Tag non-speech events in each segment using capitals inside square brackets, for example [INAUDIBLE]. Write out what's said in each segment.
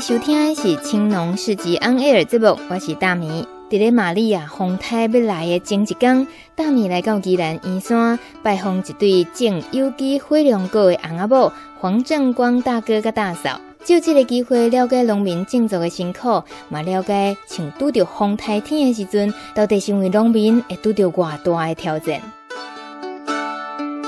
收听的是青农市集 On Air 节目，我是大米。伫咧玛利亚风台要来的前一天，大米来到宜兰员山拜访一对种有机火龙果的翁仔某黄正光大哥甲大嫂，借这个机会了解农民种作的辛苦，嘛了解像拄着风台天的时阵，到底身为农民会拄着偌大的挑战。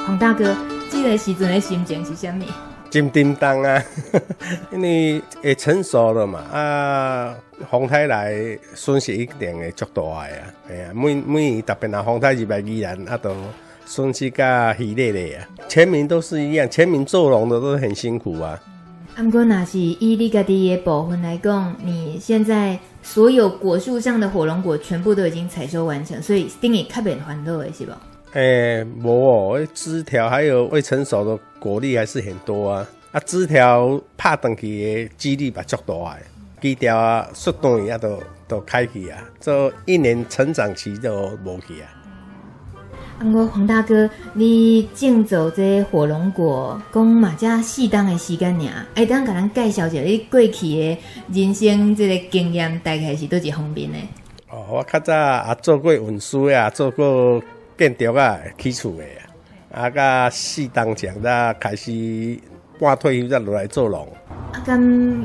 黄大哥，这个时阵的心情是啥物？金叮当啊，[LAUGHS] 因为会成熟了嘛啊，风台来损失一定会足大的啊，哎呀，每每特别那风台入来宜兰啊，都损失甲稀裂的啊。全民都是一样，全民做农的都很辛苦啊。啊，不过那是以你家己的部分来讲，你现在所有果树上的火龙果全部都已经采收完成，所以等于特别欢乐的是吧？诶、欸，无哦，枝条还有未成熟的果粒还是很多啊。啊，枝条拍断去的几率嘛足大诶，枝条啊，速度也都都开去啊，这一年成长期都无去啊。啊，我黄大哥，你种植这火龙果，讲嘛只适当的时间尔，哎，当甲咱介绍一下你过去的人生这个经验，大概是多几方面呢？哦，我较早啊做过运输啊，做过。建筑啊，起厝诶啊，啊，甲四当前，才开始半退休才落来做农。啊，咁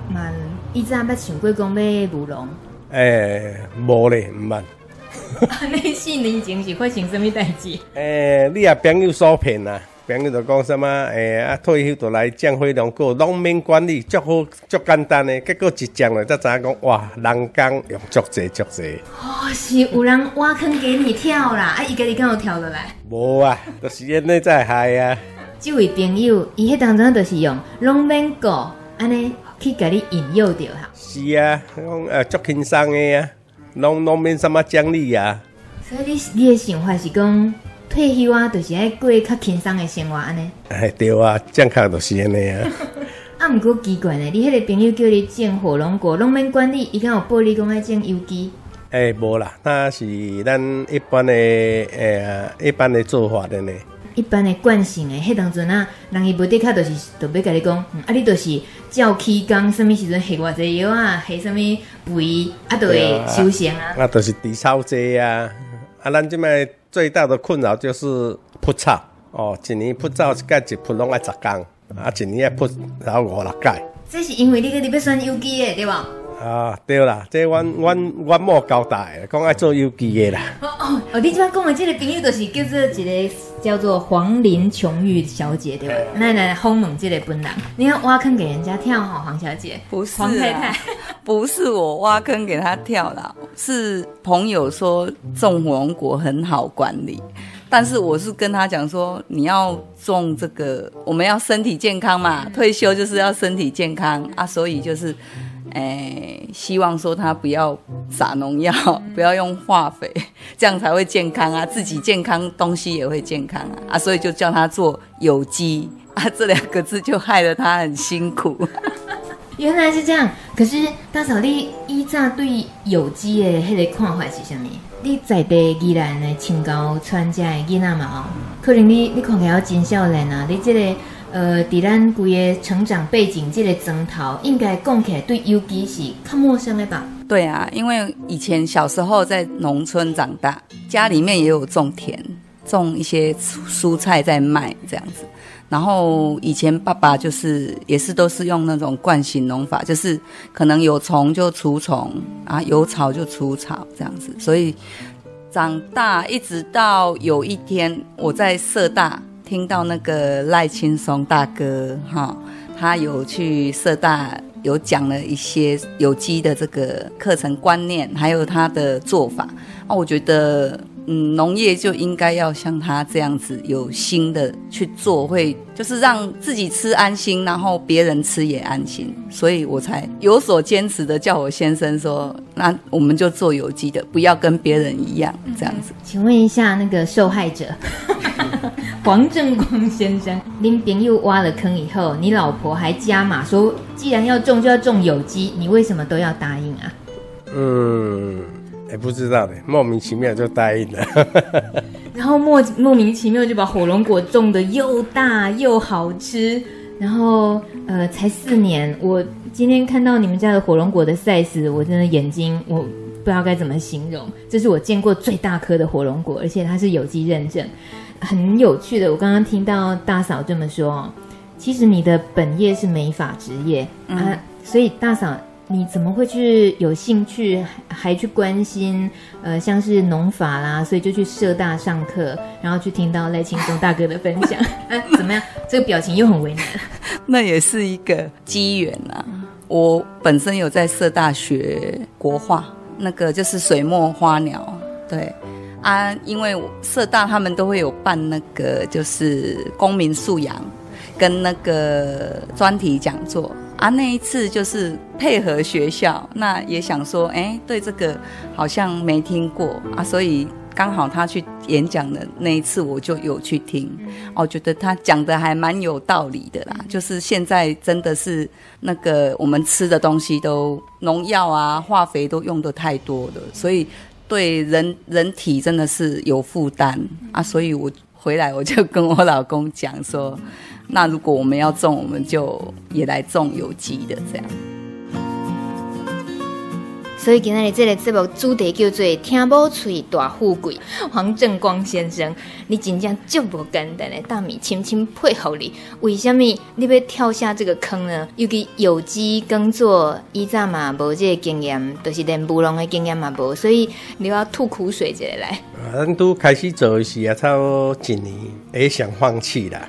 慢，以前捌想过讲要务农？诶、欸，无咧，毋捌。[LAUGHS] 啊，你四年前是发生什么代志？诶、欸，你啊朋友所骗啊。朋友就讲什么？诶、欸，啊，退休就来种火龙果，农民管理足好，足简单的。结果一种了，才知影讲哇，人工用足侪足侪。哦，是有人挖坑给你跳啦！啊，伊家己敢有跳落来？无啊，都、就是安尼在害啊。这位朋友，伊迄当中都是用农民果安尼去甲你引诱着哈。是啊，讲呃足轻松的啊，农农民什么奖励啊？所以你你的想法是讲？退休啊，就是爱过较轻松的生活安尼。哎，对啊，正确就是安尼啊。[LAUGHS] 啊，毋过奇怪呢，你迄个朋友叫你种火龙果，拢免管理，伊敢有报你讲爱种有机？哎、欸，无啦，那是咱一般的诶、欸，一般的做法的呢。一般的惯性诶，迄当阵啊，人伊无得卡，就是特别甲你讲，啊，你就是照起工，什物时阵下偌济药啊，下什物肥，啊，都会修行啊。啊，都是除草剂啊，啊，咱即卖。最大的困扰就是铺草哦，一年铺草一盖一铺拢爱十工，啊，一年要铺然后五六盖。这是因为你个你要选有机的对吧？啊，对啦，这阮阮阮某交代，讲爱做有机的啦。哦哦哦，你这边讲的这个朋友就是叫做一个叫做黄林琼玉小姐对吧？来来访问这个本人，你要挖坑给人家跳哈，黄小姐。不是黄太太，[LAUGHS] 不是我挖坑给他跳啦，是朋友说种火龙果很好管理，但是我是跟他讲说，你要种这个，我们要身体健康嘛，退休就是要身体健康啊，所以就是。哎，希望说他不要撒农药，不要用化肥，[LAUGHS] 这样才会健康啊！自己健康，东西也会健康啊！啊，所以就叫他做有机啊，这两个字就害得他很辛苦。原来是这样，可是大嫂，你以前对有机的迄个看法是什么？你在地宜兰的清高川家的囡仔嘛？哦，可能你你看起来真少年啊，你这个。呃，在咱规个成长背景，这个庄头应该讲起来对有机是较陌生的吧？对啊，因为以前小时候在农村长大，家里面也有种田，种一些蔬菜在卖这样子。然后以前爸爸就是也是都是用那种惯性农法，就是可能有虫就除虫啊，有草就除草这样子。所以长大一直到有一天我在社大。听到那个赖青松大哥哈，他有去社大有讲了一些有机的这个课程观念，还有他的做法啊，我觉得。嗯，农业就应该要像他这样子有心的去做，会就是让自己吃安心，然后别人吃也安心，所以我才有所坚持的叫我先生说，那我们就做有机的，不要跟别人一样这样子。[LAUGHS] 请问一下那个受害者黄正光先生，您朋友挖了坑以后，你老婆还加码说，既然要种就要种有机，你为什么都要答应啊？嗯。也不知道的，莫名其妙就答应了，[LAUGHS] 然后莫莫名其妙就把火龙果种的又大又好吃，然后呃才四年，我今天看到你们家的火龙果的 size，我真的眼睛我不知道该怎么形容，这是我见过最大颗的火龙果，而且它是有机认证，很有趣的。我刚刚听到大嫂这么说，其实你的本业是美发职业、嗯、啊，所以大嫂。你怎么会去有兴趣，还去关心，呃，像是农法啦，所以就去社大上课，然后去听到赖清忠大哥的分享，啊，[LAUGHS] 怎么样？这个表情又很为难。[LAUGHS] 那也是一个机缘啊。我本身有在社大学国画，那个就是水墨花鸟，对啊，因为社大他们都会有办那个就是公民素养跟那个专题讲座。啊，那一次就是配合学校，那也想说，哎、欸，对这个好像没听过啊，所以刚好他去演讲的那一次，我就有去听，哦，觉得他讲的还蛮有道理的啦。就是现在真的是那个我们吃的东西都农药啊、化肥都用的太多了，所以对人人体真的是有负担啊。所以我回来我就跟我老公讲说。那如果我们要种，我们就也来种有机的这样。所以今天的这个节目主题叫做“听某嘴大富贵”。黄正光先生，你真正足无简单的大米轻轻配合你，为什么你要跳下这个坑呢？尤其有机耕作，以前嘛无这个经验，就是连务农的经验嘛无，所以你要吐苦水一下来。咱都开始做的时啊，差不多一年也想放弃了。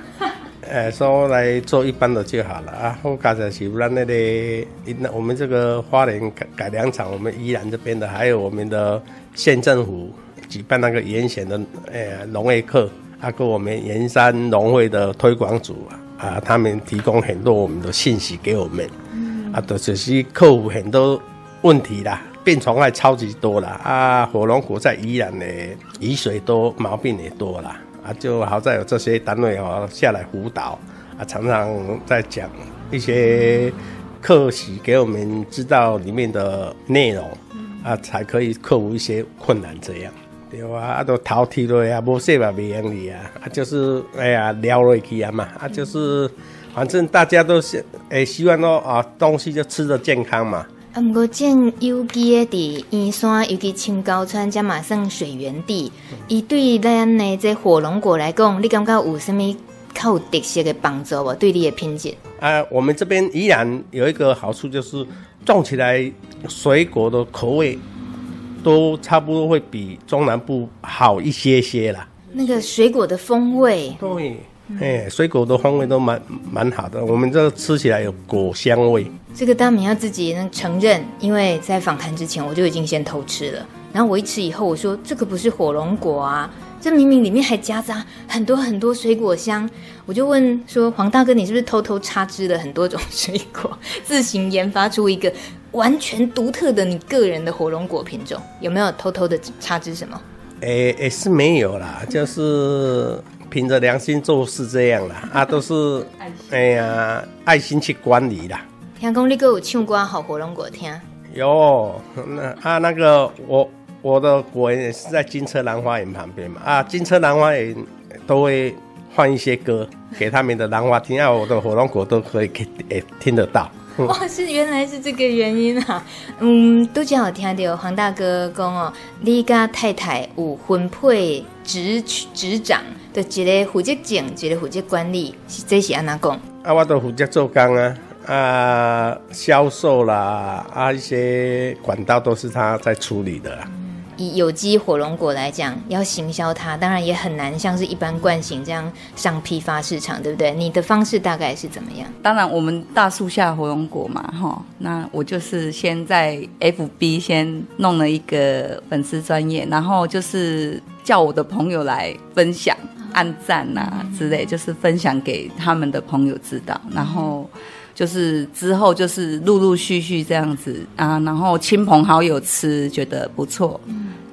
呃，说来做一般的就好了啊。后加上是咱那里，那我们这个花莲改改良场，我们宜兰这边的，还有我们的县政府举办那个盐衔的呃农业课，啊，跟我们盐山农会的推广组啊，他们提供很多我们的信息给我们，嗯、啊，都就是客户很多问题啦，病虫害超级多啦，啊，火龙果在宜兰的雨水多，毛病也多啦。啊，就好在有这些单位哦下来辅导啊，常常在讲一些课时给我们知道里面的内容啊，才可以克服一些困难这样。对啊，啊都头剃了呀，无洗嘛袂用你啊，啊就是哎呀聊落去啊嘛，啊就是反正大家都是哎希望说啊东西就吃的健康嘛。啊，不过种有机的伫燕山，尤其青高川，加马上水源地，伊、嗯、对咱的这火龙果来讲，你感觉有啥物较有特色的帮助无？对你的品质？啊，我们这边依然有一个好处，就是种起来水果的口味都差不多会比中南部好一些些啦。那个水果的风味，对。哎、嗯，水果的风味都蛮蛮好的，我们这个吃起来有果香味。这个大米要自己能承认，因为在访谈之前我就已经先偷吃了。然后我一吃以后，我说这个不是火龙果啊，这明明里面还夹杂很多很多水果香。我就问说，黄大哥，你是不是偷偷插枝了很多种水果，[LAUGHS] 自行研发出一个完全独特的你个人的火龙果品种？有没有偷偷的插枝什么？哎哎，是没有啦，就是。凭着良心做事这样啦，[LAUGHS] 啊，都是哎呀，爱心去管理啦。听讲你哥有唱歌好火龙果听？有，那啊那个我我的果园也是在金车兰花园旁边嘛，啊，金车兰花园都会放一些歌给他们的兰花听，啊，我的火龙果都可以给诶听得到。[LAUGHS] 哇，是原来是这个原因啊！嗯，都正好听到黄大哥讲哦，你家太太有分配执执掌就一个负责种，一个负责管理，是这是安怎讲？啊，我都负责做工啊，啊，销售啦，啊，一些管道都是他在处理的。以有机火龙果来讲，要行销它，当然也很难，像是一般惯行这样上批发市场，对不对？你的方式大概是怎么样？当然，我们大树下火龙果嘛，哈，那我就是先在 FB 先弄了一个粉丝专业，然后就是叫我的朋友来分享、按赞啊之类，就是分享给他们的朋友知道，然后。就是之后就是陆陆续续这样子啊，然后亲朋好友吃觉得不错，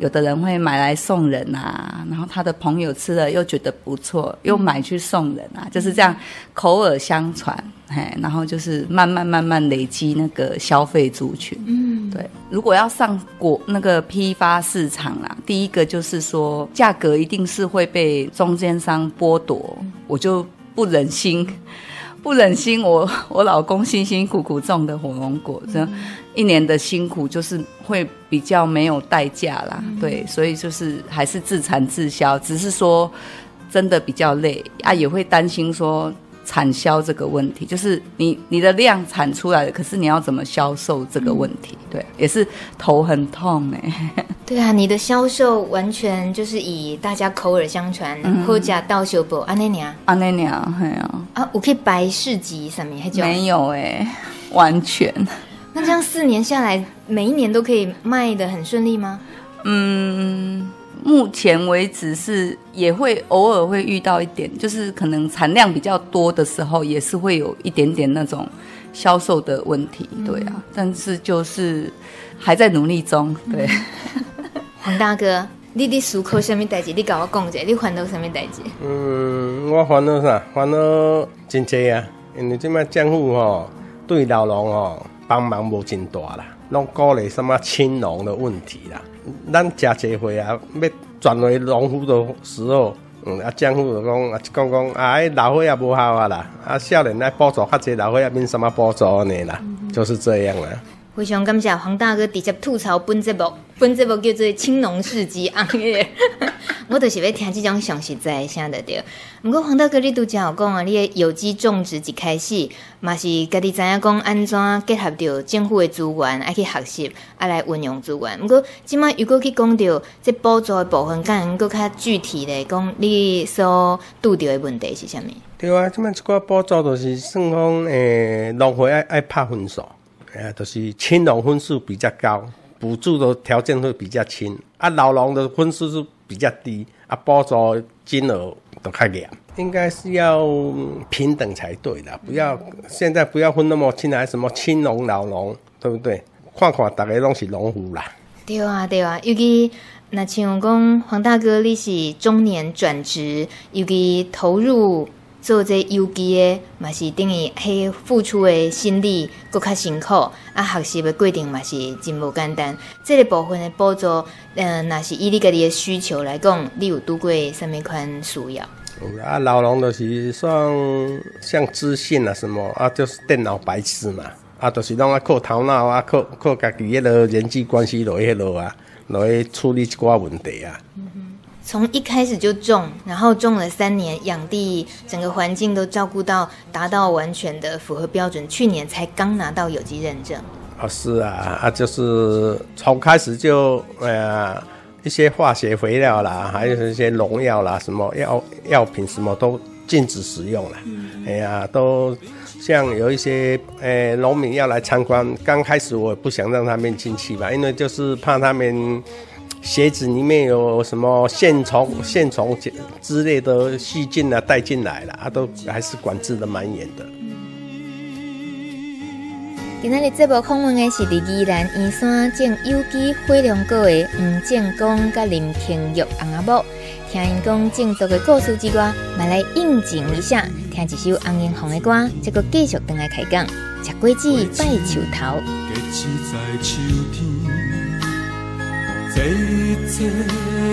有的人会买来送人啊，然后他的朋友吃了又觉得不错，又买去送人啊，就是这样口耳相传，嘿，然后就是慢慢慢慢累积那个消费族群。嗯，对，如果要上果那个批发市场啦，第一个就是说价格一定是会被中间商剥夺，我就不忍心。不忍心我我老公辛辛苦苦种的火龙果，这一年的辛苦就是会比较没有代价啦。对，所以就是还是自产自销，只是说真的比较累啊，也会担心说。产销这个问题，就是你你的量产出来了，可是你要怎么销售这个问题？嗯、对，也是头很痛哎。[LAUGHS] 对啊，你的销售完全就是以大家口耳相传，或者到手不安内娘，安内娘，哎呀啊，我可以白市集上面，还没有哎，完全。那这样四年下来，每一年都可以卖的很顺利吗？嗯。目前为止是也会偶尔会遇到一点，就是可能产量比较多的时候，也是会有一点点那种销售的问题，对啊。嗯、但是就是还在努力中，对。[LAUGHS] 黄大哥，你的思考什么代志？你跟我讲一下，你烦恼什么代志？嗯，我烦恼啥？烦恼真济啊！因为这边政府吼对老农吼帮忙无真大啦，拢鼓励什么青农的问题啦。咱食侪回啊，要转为农夫的时候，嗯，啊，政府就讲啊，讲讲啊，老伙也无效啊啦，啊，少年来补助较侪，老伙也免什么补助呢啦，嗯、就是这样啦。非常感谢黄大哥直接吐槽本节目，本节目叫做青农市集啊，我就是要听这种详实在声的对。不过黄大哥你都讲有讲啊，你的有机种植一开始嘛是家己知影讲安怎结合到政府的资源，爱去学习，爱来运用资源。不过今麦如果去讲到这补助的部分，敢能够较具体的讲，你所拄到的问题是啥物？对啊，今麦这个补助都是算讲诶，农会爱爱拍分数。哎，都、就是青农分数比较高，补助的条件会比较轻；啊，老农的分数是比较低，啊，补助金额都较严。应该是要平等才对的，不要现在不要分那么清，来什么青龙、老龙，对不对？看看大家拢是农夫啦。对啊，对啊，尤其那像讲黄大哥，你是中年转职，尤其投入。做这有机的，嘛是等于迄付出的心力搁较辛苦，啊，学习的过程嘛是真无简单。这个部分的补助，嗯、呃，那是以你家己的需求来讲，你有拄过什么款需要？啊，老农就是算像资讯啊什么啊，就是电脑白痴嘛，啊，就是拢啊靠头脑啊，靠靠家己迄个人际关系落迄落啊，落去处理一寡问题啊。从一开始就种，然后种了三年，养地整个环境都照顾到达到完全的符合标准。去年才刚拿到有机认证。啊、哦，是啊，啊，就是从开始就呃一些化学肥料啦，还有一些农药啦，什么药药品什么都禁止使用了。嗯、哎呀，都像有一些呃农民要来参观，刚开始我也不想让他们进去吧，因为就是怕他们。鞋子里面有什么线虫、线虫之类的细菌啊，带进来了，啊，都还是管制的蛮严的。今天的节目访问的是在宜兰宜山种有机火龙果的吴建功甲林庆玉翁阿某，听因讲种植的故事之外，买来应景一下，听一首翁英红的歌，结果继续等来开讲，吃果子拜树头。这一切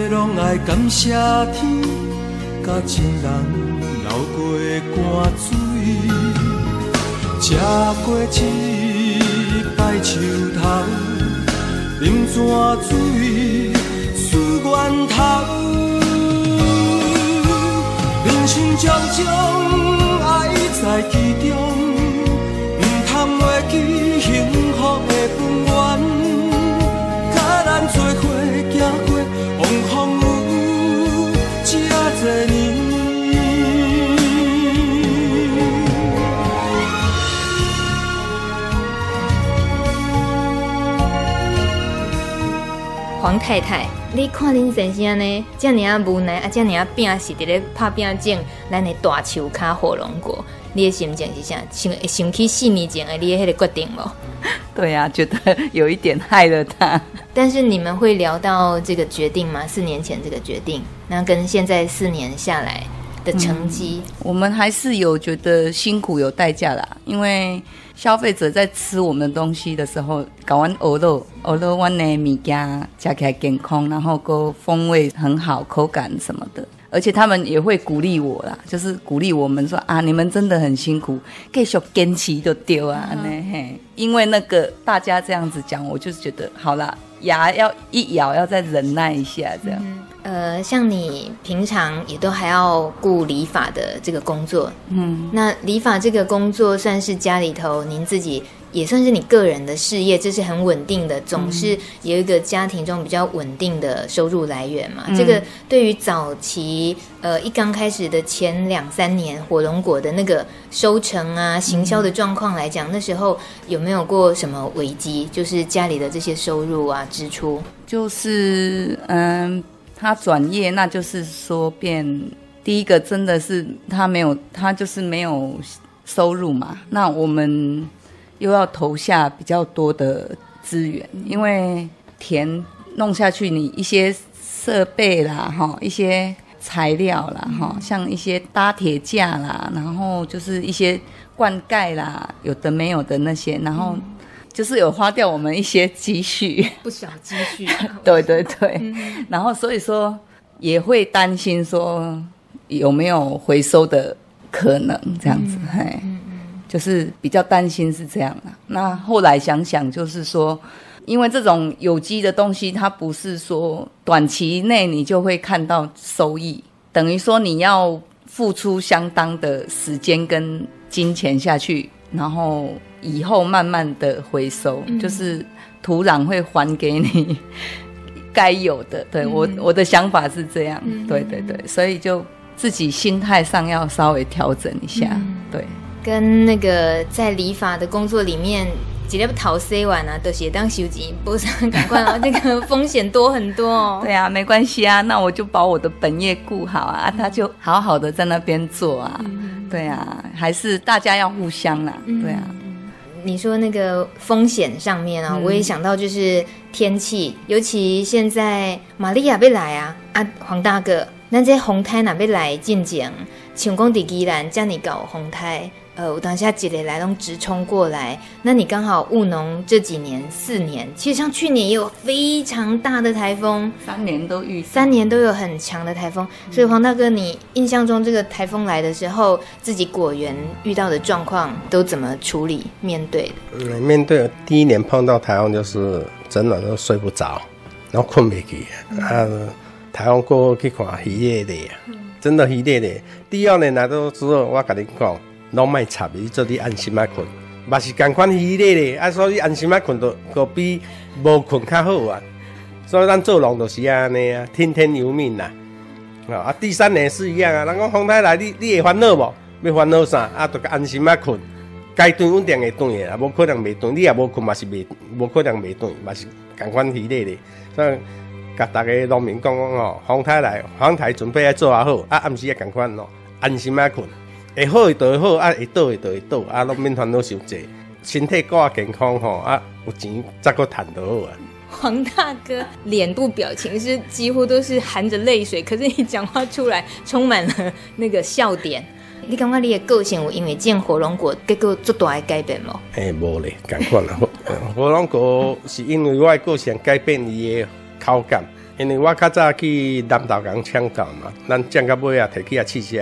拢爱感谢天，甲亲人流过汗水，吃果子，拜树头，饮泉水，思源头，人生种种爱在其中，黄太太，你看恁先生呢？这样啊无奈啊，这样啊拼是伫咧拍拼种咱的大树卡火龙果，你的心情是啥？想想起四年前的你的迄个决定无？[LAUGHS] 对呀、啊，觉得有一点害了他。但是你们会聊到这个决定吗？四年前这个决定，那跟现在四年下来的成绩、我们还是有觉得辛苦有代价啦，因为。消费者在吃我们的东西的时候，搞完鹅肉，鹅肉完的米加加起来健康，然后个风味很好，口感什么的而且他们也会鼓励我啦，就是鼓励我们说啊，你们真的很辛苦，继续坚持就丢啊，那、嗯、嘿，因为那个大家这样子讲，我就是觉得好啦，牙要一咬，要再忍耐一下，这样。呃，像你平常也都还要顾理发的这个工作，嗯，那理发这个工作算是家里头您自己。也算是你个人的事业，这是很稳定的，总是有一个家庭中比较稳定的收入来源嘛。嗯、这个对于早期呃一刚开始的前两三年火龙果的那个收成啊、行销的状况来讲，嗯、那时候有没有过什么危机？就是家里的这些收入啊、支出，就是嗯，他转业，那就是说变第一个真的是他没有，他就是没有收入嘛。那我们。又要投下比较多的资源，因为田弄下去，你一些设备啦，哈，一些材料啦，哈，像一些搭铁架啦，然后就是一些灌溉啦，有的没有的那些，然后就是有花掉我们一些积蓄，不小积蓄。[LAUGHS] 对对对，然后所以说也会担心说有没有回收的可能，这样子，嘿。就是比较担心是这样的。那后来想想，就是说，因为这种有机的东西，它不是说短期内你就会看到收益，等于说你要付出相当的时间跟金钱下去，然后以后慢慢的回收，嗯、就是土壤会还给你 [LAUGHS] 该有的。对、嗯、我我的想法是这样，嗯、对对对，所以就自己心态上要稍微调整一下，嗯、对。跟那个在理发的工作里面，直接讨 C 完啊，都是当修吉，不是 [LAUGHS] 赶快啊，那个风险多很多哦。[LAUGHS] 对啊，没关系啊，那我就把我的本业顾好啊，他就好好的在那边做啊。嗯、对啊，还是大家要互相啦。嗯、对啊，你说那个风险上面啊，嗯、我也想到就是天气，尤其现在玛利亚要来啊，啊黄大哥，那这风台哪要来进前，像讲在宜兰这样搞风台。呃，我当下几雷来龙直冲过来，那你刚好务农这几年四年，其实像去年也有非常大的台风，三年都遇三年都有很强的台风，嗯、所以黄大哥，你印象中这个台风来的时候，自己果园遇到的状况都怎么处理面对的？嗯，面对第一年碰到台风，就是整晚都睡不着，然后困不起，嗯、啊，台风过后去看鱼叶的，真的鱼叶的。第二年来到之后，我跟你讲。拢卖插伊做你安心啊困，嘛是共款系列咧，啊，所以安心啊困都都比无困较好啊。所以咱做农就是安尼啊，听天由命呐。啊，第三年是一样啊，人讲风台来，你你会烦恼无？要烦恼啥？啊，都安心啊困，该断稳定会断的啊，无可能袂断。你也无困嘛是袂，无可能袂断，嘛是共款系列咧。所以甲逐个农民讲讲哦，风台来，风台准备要做啊好，啊，暗时也共款咯，安心啊困。会好会倒会好，啊会倒会倒会倒，啊拢免烦恼伤济，身体够啊健康吼，啊有钱才够赚得好啊。黄大哥脸部表情是几乎都是含着泪水，可是你讲话出来充满了那个笑点。你感觉你的个性有因为种火龙果结果做大的改变吗？诶、欸，无咧，同款啦。火龙果是因为我的个性改变伊的口感，因为我较早去南投港抢购嘛，咱种到尾啊，提起啊试吃。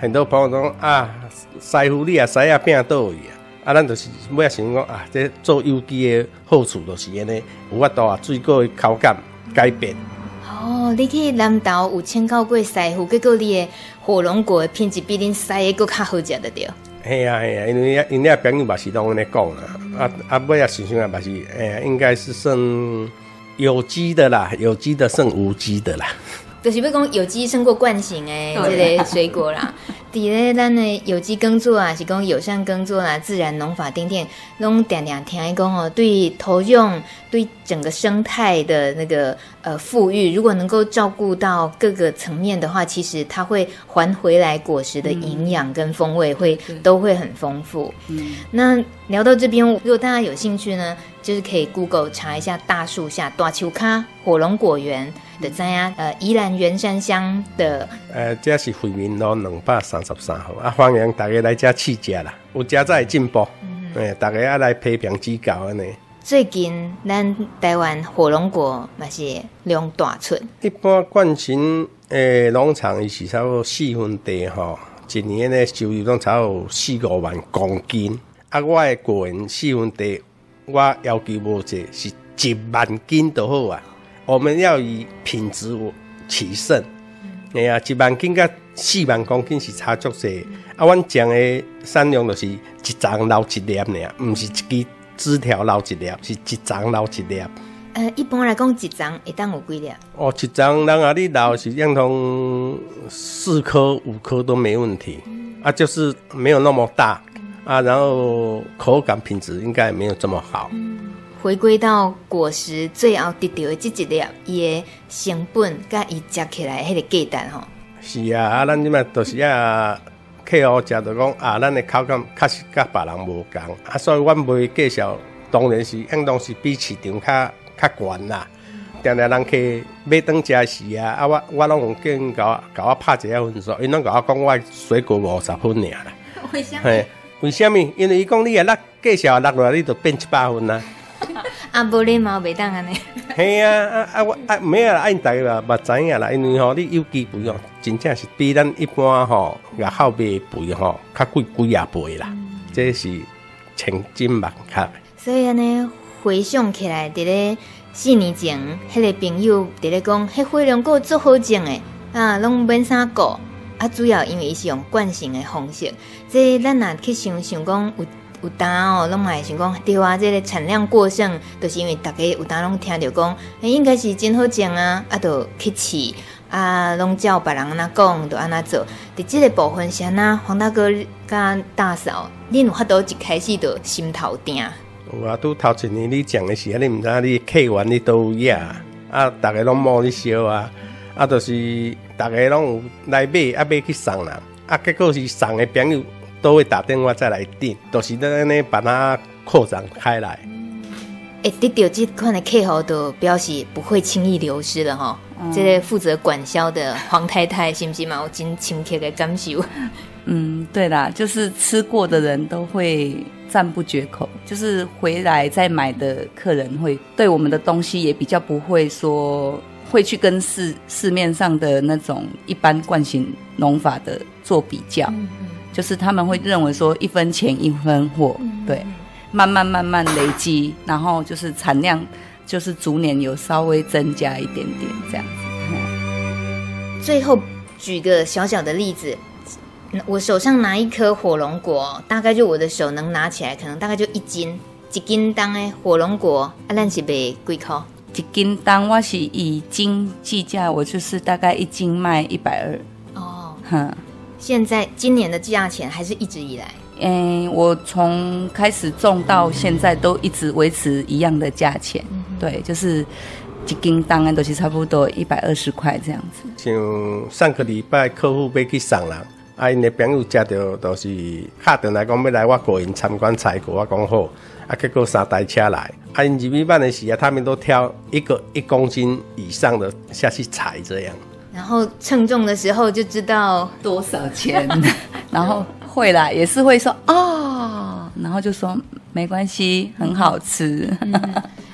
很多朋友讲啊，师傅你也，师啊变倒去啊，啊，咱就是尾啊想讲啊，这做有机的好处就是安尼，有法度啊，水果的口感改变。哦，你去南投有请教过师傅，结果你的火龙果的品质比恁师个较好食的对。系啊嘿啊，因为因为朋友嘛是拢安尼讲啦，啊啊尾啊想想啊嘛是，哎呀，应该是算有机的啦，有机的算无机的啦。就是要讲有机胜过惯性诶，这个水果啦。[LAUGHS] 第咧，咱的有机耕作啊，是讲友善耕作啦，自然农法等等，拢定定听伊讲哦，对土壤，对整个生态的那个呃富裕，如果能够照顾到各个层面的话，其实它会还回来果实的营养跟风味会、嗯、都会很丰富。嗯，那聊到这边，如果大家有兴趣呢，就是可以 Google 查一下大树下大丘卡火龙果园。的在啊，呃，宜兰员山乡的，呃，这是惠民路两百三十三号啊，欢迎大家来这试食啦，有加在进步，嗯，哎，大家要来批评指教安尼。最近咱台湾火龙果嘛是量大出。一般惯行诶农场伊是差不多四分地吼，一年诶收入拢差不多四五万公斤。啊，我诶果园四分地，我要求无济，是一万斤就好啊。我们要以品质取胜。哎呀，一万斤甲四万公斤是差足济。啊，阮种诶产量就是一丛留一粒尔，毋是一支枝条留一粒，是一丛留一粒。呃，一般来讲，一丛会当有几粒？哦，一欉人啊，你留是样同四颗、五颗都没问题。嗯、啊，就是没有那么大、嗯、啊，然后口感品质应该也没有这么好。嗯回归到果实最后得到的这一粒，伊的成本甲伊食起来迄个价值吼。是啊，啊，咱即卖都是啊，客户食着讲啊，咱的口感确实甲别人无共啊，所以阮卖介绍，当然是应当是比市场较较悬啦。定定人去买当食时啊，啊，我我拢有跟甲我甲我拍一下分数，因拢甲我讲我水果五十分尔啦。[LAUGHS] 为什么？为什么？因为伊讲你啊，落介绍落落来，你就变一百分啊。啊，无礼貌袂当安尼。系啊，啊啊我啊，没有啦，按大家嘛知影啦，因为吼，你有机肥哦，真正是比咱一般吼外口买肥吼较贵几啊倍啦，这是千真万确。所以安尼回想起来，伫咧四年前，迄个朋友伫咧讲，迄火龙果足好种诶，啊，拢免啥顾，啊，主要因为伊是用惯性诶方式，即咱若去想想讲有。有当哦，拢嘛会想讲对啊，这个产量过剩，都是因为大家有当拢听着讲，欸，应该是真好种啊，啊，都去试啊，拢照别人安那讲，都安那做。伫这个部分上啊，黄大哥甲大嫂，恁有法度一开始就心头定。有啊，拄头一年你讲的时候，你毋知你客源你都有呀，啊，大家拢摸你烧啊，啊，就是大家拢有来买，啊，买去送人，啊，结果是送的朋友。都会打电话再来订，都、就是在那把它扩展开来。哎、欸，得到这款的客户都表示不会轻易流失了哈。嗯、这个负责管销的黄太太，是不是嘛？我真亲切的感受。嗯，对啦，就是吃过的人都会赞不绝口，就是回来再买的客人会对我们的东西也比较不会说会去跟市市面上的那种一般惯性农法的做比较。嗯就是他们会认为说一分钱一分货，对，慢慢慢慢累积，然后就是产量就是逐年有稍微增加一点点这样子。最后举个小小的例子，我手上拿一颗火龙果，大概就我的手能拿起来，可能大概就一斤，一斤当诶火龙果，啊，咱是卖几块？一斤当我是以斤计价，我就是大概一斤卖一百二。哦，哼。现在今年的价钱还是一直以来，嗯，我从开始种到现在都一直维持一样的价钱，嗯、对，就是一斤当然都是差不多一百二十块这样子。像上个礼拜客户被去送人，啊，因的朋友接到都是打电话来讲要来我果园参观采果，我讲好，啊，结果三台车来，啊，因入米办的时候，他们都挑一个一公斤以上的下去采这样。然后称重的时候就知道多少钱，[LAUGHS] 然后会啦，也是会说哦，然后就说没关系，很好吃。哎、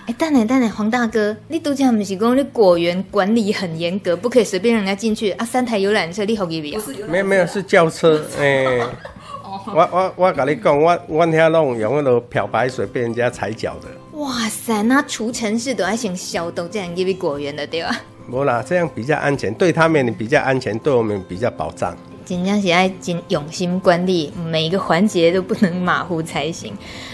嗯，等等等等，黄大哥，你都讲不是讲你果园管理很严格，不可以随便让人家进去啊？三台游览车你好给不？没有没有，是轿车。[LAUGHS] 哎，我我我跟你讲，我我遐弄用那个漂白水被人家踩脚的。哇塞，那除尘式都还行消毒，这样给比果园的对吧？无啦，这样比较安全，对他们比较安全，对我们比较保障。真正是爱真用心管理，每一个环节都不能马虎才行。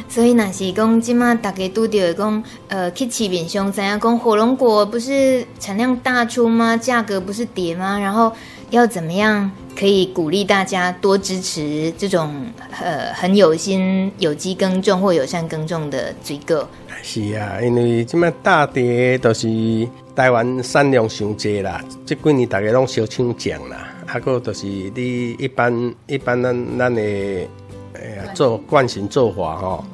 所以那是讲，今嘛大家都得讲，呃，去市面上知影讲火龙果不是产量大出吗？价格不是跌吗？然后要怎么样可以鼓励大家多支持这种呃很有心有机耕种或友善耕种的机构？是啊，因为今嘛大跌都是。台湾产量上济啦，这几年大家拢小抢奖啦，还、啊、个就是你一般一般咱咱的诶做惯性做法吼，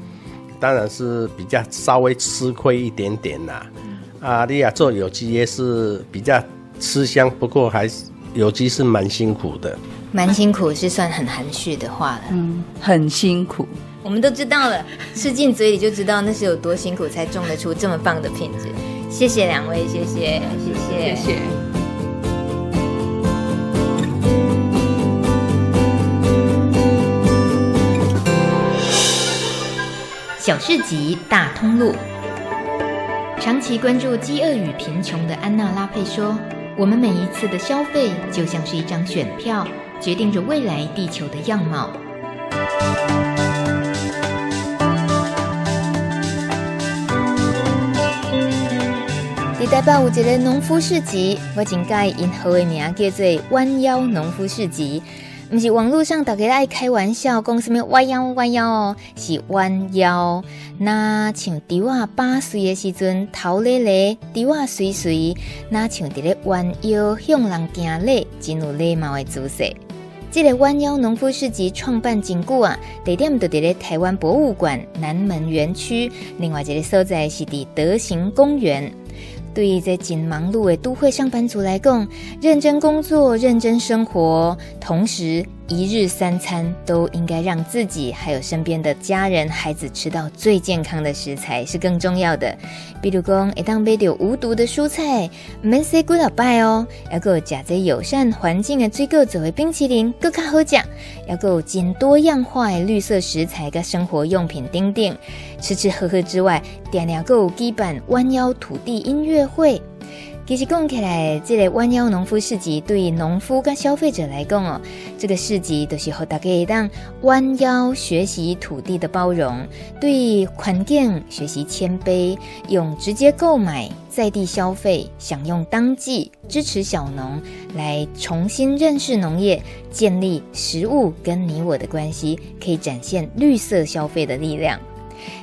当然是比较稍微吃亏一点点啦。啊，你啊做有机也是比较吃香，不过还是有机是蛮辛苦的。蛮辛苦是算很含蓄的话了，嗯，很辛苦。我们都知道了，吃进嘴里就知道那是有多辛苦才种得出这么棒的品质。谢谢两位，谢谢，谢谢，谢谢。小市集大通路，长期关注饥饿与贫穷的安娜拉佩说：“我们每一次的消费就像是一张选票，决定着未来地球的样貌。”台北有一个农夫市集，我真介因号的名叫做弯腰农夫市集，不是网络上大家爱开玩笑讲什么弯腰弯腰哦，是弯腰。那像猪仔八岁的时阵，头咧咧，猪仔水水，那像伫咧弯腰向人行礼，真有礼貌的姿势。这个弯腰农夫市集创办真久啊，地点就伫咧台湾博物馆南门园区，另外一个所在是伫德行公园。对于在紧忙碌的都会上班族来讲，认真工作、认真生活，同时一日三餐都应该让自己还有身边的家人、孩子吃到最健康的食材是更重要的。比如讲，一当买到无毒的蔬菜，免洗几礼拜哦；要个加在友善环境的水果做的冰淇淋，更加好吃；要个真多样化的绿色食材跟生活用品等等。吃吃喝喝之外，点了个举办弯腰土地音乐会。其实讲起来，这个弯腰农夫市集对农夫跟消费者来讲哦，这个市集都是和大家一当弯腰学习土地的包容，对环境学习谦卑，用直接购买在地消费，享用当季，支持小农，来重新认识农业，建立食物跟你我的关系，可以展现绿色消费的力量。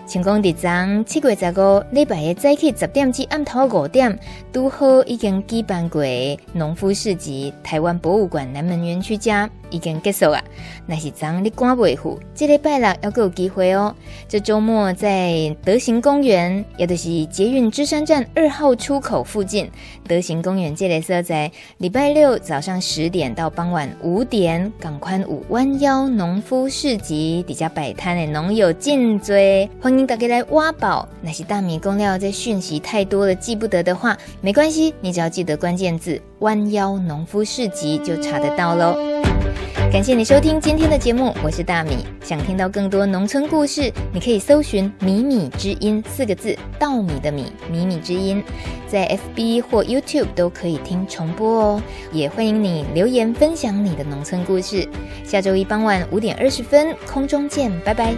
成功的章七月十五礼拜一早起十点至暗头五点，拄好已经举办过农夫市集，台湾博物馆南门园区家已经结束啊。那是章你赶不赴，这礼拜六要够有机会哦。这周末在德行公园，也就是捷运芝山站二号出口附近。德行公园这里设在礼拜六早上十点到傍晚五点，港宽五弯腰农夫市集底下摆摊的农友尽追。欢迎大家来挖宝。那些大米公料，这讯息太多了，记不得的话，没关系，你只要记得关键字“弯腰农夫市集”就查得到喽。感谢你收听今天的节目，我是大米。想听到更多农村故事，你可以搜寻“米米之音”四个字，稻米的米，米米之音，在 FB 或 YouTube 都可以听重播哦。也欢迎你留言分享你的农村故事。下周一傍晚五点二十分，空中见，拜拜。